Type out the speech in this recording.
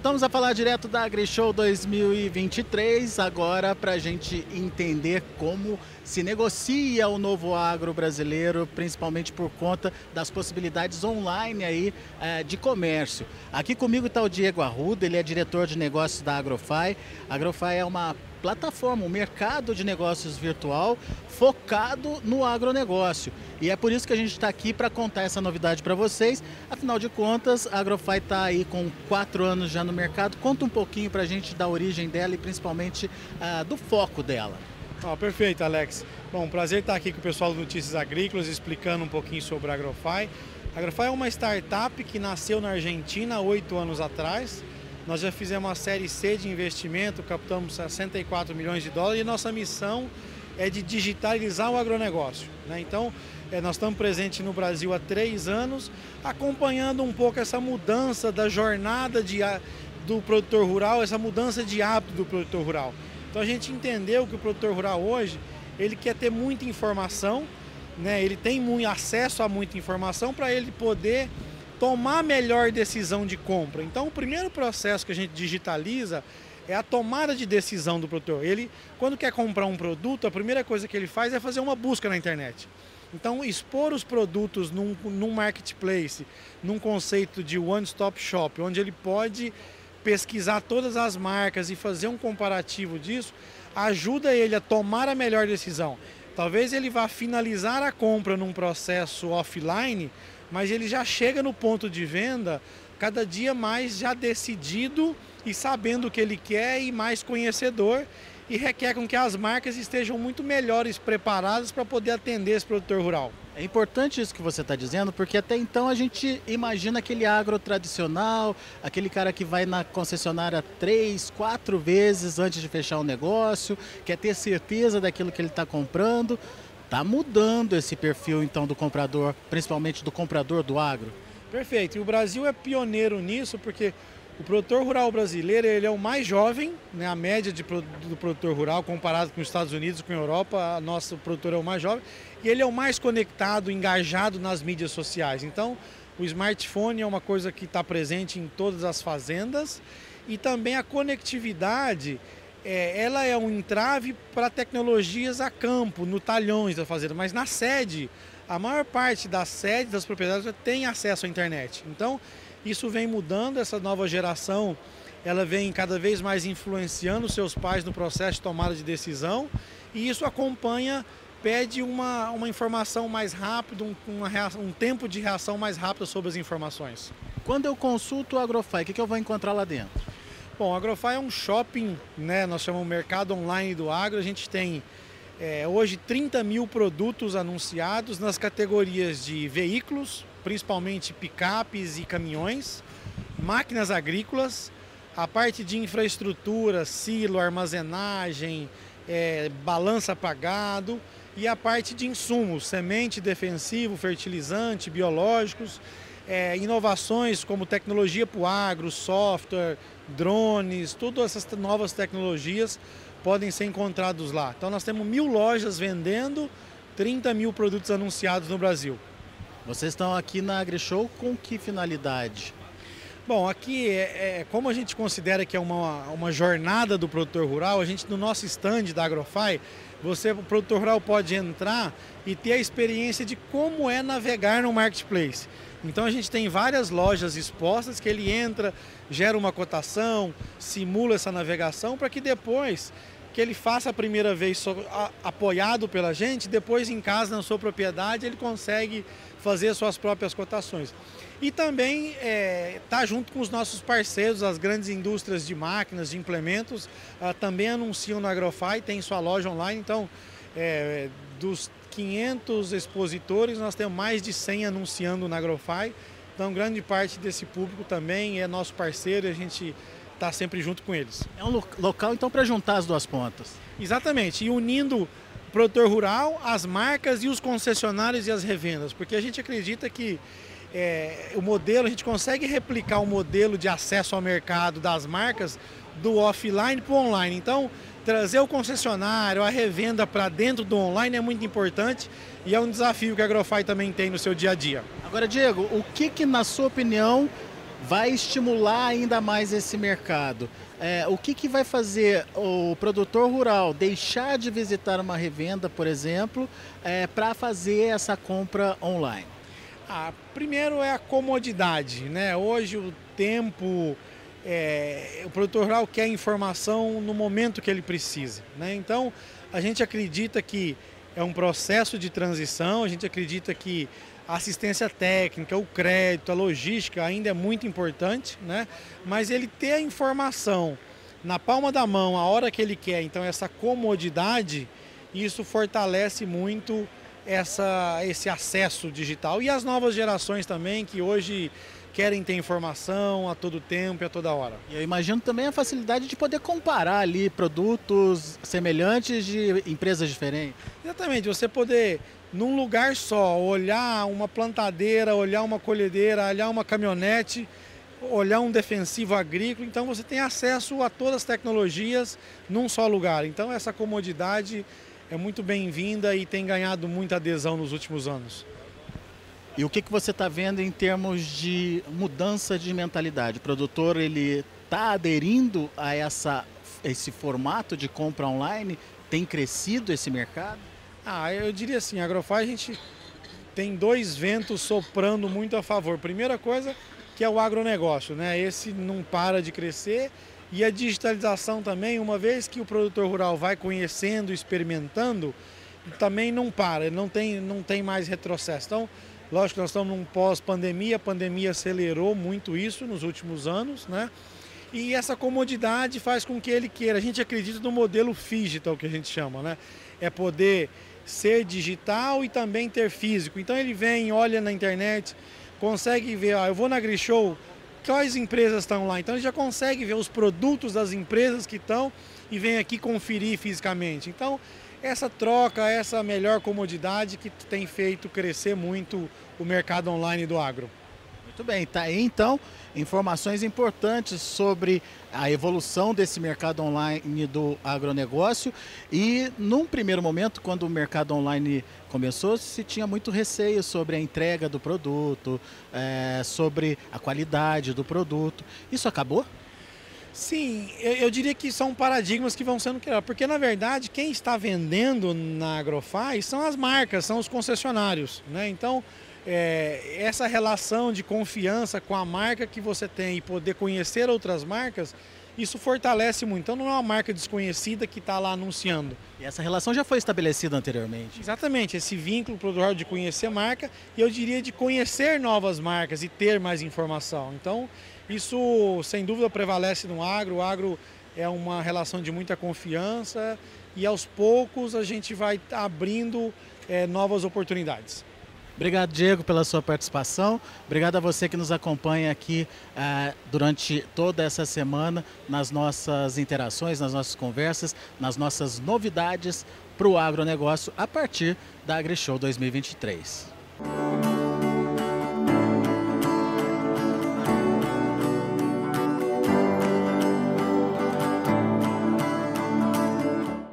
Voltamos a falar direto da AgriShow 2023, agora para a gente entender como se negocia o novo agro brasileiro, principalmente por conta das possibilidades online aí é, de comércio. Aqui comigo está o Diego Arruda, ele é diretor de negócios da Agrofy. A Agrofy é uma plataforma, um mercado de negócios virtual focado no agronegócio. E é por isso que a gente está aqui para contar essa novidade para vocês. Afinal de contas, a Agrofy está aí com quatro anos já no mercado. Conta um pouquinho para a gente da origem dela e principalmente uh, do foco dela. Oh, perfeito, Alex. Bom, prazer estar aqui com o pessoal do Notícias Agrícolas explicando um pouquinho sobre a Agrofy. A Agrofy é uma startup que nasceu na Argentina oito anos atrás nós já fizemos uma série C de investimento, captamos 64 milhões de dólares e nossa missão é de digitalizar o agronegócio. Né? Então, é, nós estamos presentes no Brasil há três anos, acompanhando um pouco essa mudança da jornada de, do produtor rural, essa mudança de hábito do produtor rural. Então, a gente entendeu que o produtor rural hoje, ele quer ter muita informação, né? ele tem muito acesso a muita informação para ele poder tomar a melhor decisão de compra. Então, o primeiro processo que a gente digitaliza é a tomada de decisão do produtor. Ele, quando quer comprar um produto, a primeira coisa que ele faz é fazer uma busca na internet. Então, expor os produtos num, num marketplace, num conceito de one-stop shop, onde ele pode pesquisar todas as marcas e fazer um comparativo disso, ajuda ele a tomar a melhor decisão. Talvez ele vá finalizar a compra num processo offline, mas ele já chega no ponto de venda cada dia mais já decidido e sabendo o que ele quer e mais conhecedor e requer com que as marcas estejam muito melhores preparadas para poder atender esse produtor rural. É importante isso que você está dizendo, porque até então a gente imagina aquele agro tradicional, aquele cara que vai na concessionária três, quatro vezes antes de fechar o negócio, quer ter certeza daquilo que ele está comprando. Está mudando esse perfil então do comprador, principalmente do comprador do agro? Perfeito. E o Brasil é pioneiro nisso porque o produtor rural brasileiro ele é o mais jovem, né? a média de, do produtor rural comparado com os Estados Unidos, com a Europa, a nossa produtor é o mais jovem e ele é o mais conectado, engajado nas mídias sociais. Então, o smartphone é uma coisa que está presente em todas as fazendas e também a conectividade é, ela é um entrave para tecnologias a campo, no talhões da fazenda, mas na sede, a maior parte da sede das propriedades tem acesso à internet. Então, isso vem mudando, essa nova geração, ela vem cada vez mais influenciando seus pais no processo de tomada de decisão, e isso acompanha, pede uma, uma informação mais rápida, um, reação, um tempo de reação mais rápido sobre as informações. Quando eu consulto o Agrofy, o que eu vou encontrar lá dentro? Bom, a Agrofy é um shopping, né? Nós chamamos mercado online do agro. A gente tem é, hoje 30 mil produtos anunciados nas categorias de veículos, principalmente picapes e caminhões, máquinas agrícolas, a parte de infraestrutura, silo, armazenagem, é, balança pagado e a parte de insumos, semente defensivo, fertilizante, biológicos é, inovações como tecnologia para o agro, software, drones, todas essas novas tecnologias podem ser encontrados lá. Então nós temos mil lojas vendendo 30 mil produtos anunciados no Brasil. Vocês estão aqui na AgriShow com que finalidade? Bom, aqui é, é, como a gente considera que é uma, uma jornada do produtor rural, a gente no nosso stand da Agrofy, você, o produtor rural pode entrar e ter a experiência de como é navegar no marketplace. Então a gente tem várias lojas expostas que ele entra, gera uma cotação, simula essa navegação para que depois que ele faça a primeira vez apoiado pela gente, depois em casa, na sua propriedade, ele consegue fazer suas próprias cotações. E também está é, tá junto com os nossos parceiros, as grandes indústrias de máquinas, de implementos, ah, também anunciam no Agrofy, tem sua loja online, então é, dos 500 expositores, nós temos mais de 100 anunciando na Agrofy. Então, grande parte desse público também é nosso parceiro e a gente está sempre junto com eles. É um local, então, para juntar as duas pontas. Exatamente, e unindo o produtor rural, as marcas e os concessionários e as revendas, porque a gente acredita que é, o modelo, a gente consegue replicar o modelo de acesso ao mercado das marcas do offline para o online. Então, trazer o concessionário, a revenda para dentro do online é muito importante e é um desafio que a Agrofy também tem no seu dia a dia. Agora, Diego, o que, que na sua opinião vai estimular ainda mais esse mercado. É, o que, que vai fazer o produtor rural deixar de visitar uma revenda, por exemplo, é, para fazer essa compra online? Ah, primeiro é a comodidade, né? Hoje o tempo, é, o produtor rural quer informação no momento que ele precisa, né? Então a gente acredita que é um processo de transição, a gente acredita que a assistência técnica, o crédito, a logística ainda é muito importante, né? mas ele ter a informação na palma da mão, a hora que ele quer, então essa comodidade, isso fortalece muito essa, esse acesso digital. E as novas gerações também, que hoje querem ter informação a todo tempo e a toda hora. E eu imagino também a facilidade de poder comparar ali produtos semelhantes de empresas diferentes. Exatamente, você poder num lugar só, olhar uma plantadeira, olhar uma colhedeira, olhar uma caminhonete, olhar um defensivo agrícola, então você tem acesso a todas as tecnologias num só lugar. Então essa comodidade é muito bem-vinda e tem ganhado muita adesão nos últimos anos. E o que, que você está vendo em termos de mudança de mentalidade? O produtor ele está aderindo a essa, esse formato de compra online? Tem crescido esse mercado? Ah, eu diria assim, a Agrofy a gente tem dois ventos soprando muito a favor. Primeira coisa que é o agronegócio, né? Esse não para de crescer e a digitalização também, uma vez que o produtor rural vai conhecendo, experimentando, também não para, não tem, não tem mais retrocesso. Então, lógico que nós estamos num pós-pandemia, a pandemia acelerou muito isso nos últimos anos, né? E essa comodidade faz com que ele queira. A gente acredita no modelo digital que a gente chama, né? É poder ser digital e também ter físico. Então ele vem, olha na internet, consegue ver, ah, eu vou na Grishow, quais empresas estão lá. Então ele já consegue ver os produtos das empresas que estão e vem aqui conferir fisicamente. Então essa troca, essa melhor comodidade que tem feito crescer muito o mercado online do agro. Muito bem, tá aí então informações importantes sobre a evolução desse mercado online do agronegócio e num primeiro momento, quando o mercado online começou, se tinha muito receio sobre a entrega do produto, é, sobre a qualidade do produto. Isso acabou? Sim, eu, eu, diria que são paradigmas que vão sendo criados, porque na verdade quem está vendendo na Agrofy são as marcas, são os concessionários, né? Então é, essa relação de confiança com a marca que você tem e poder conhecer outras marcas, isso fortalece muito. Então não é uma marca desconhecida que está lá anunciando. E essa relação já foi estabelecida anteriormente. Exatamente, esse vínculo produtor de conhecer marca e eu diria de conhecer novas marcas e ter mais informação. Então isso sem dúvida prevalece no agro. O agro é uma relação de muita confiança e aos poucos a gente vai abrindo é, novas oportunidades. Obrigado, Diego, pela sua participação. Obrigado a você que nos acompanha aqui uh, durante toda essa semana nas nossas interações, nas nossas conversas, nas nossas novidades para o agronegócio a partir da AgriShow 2023.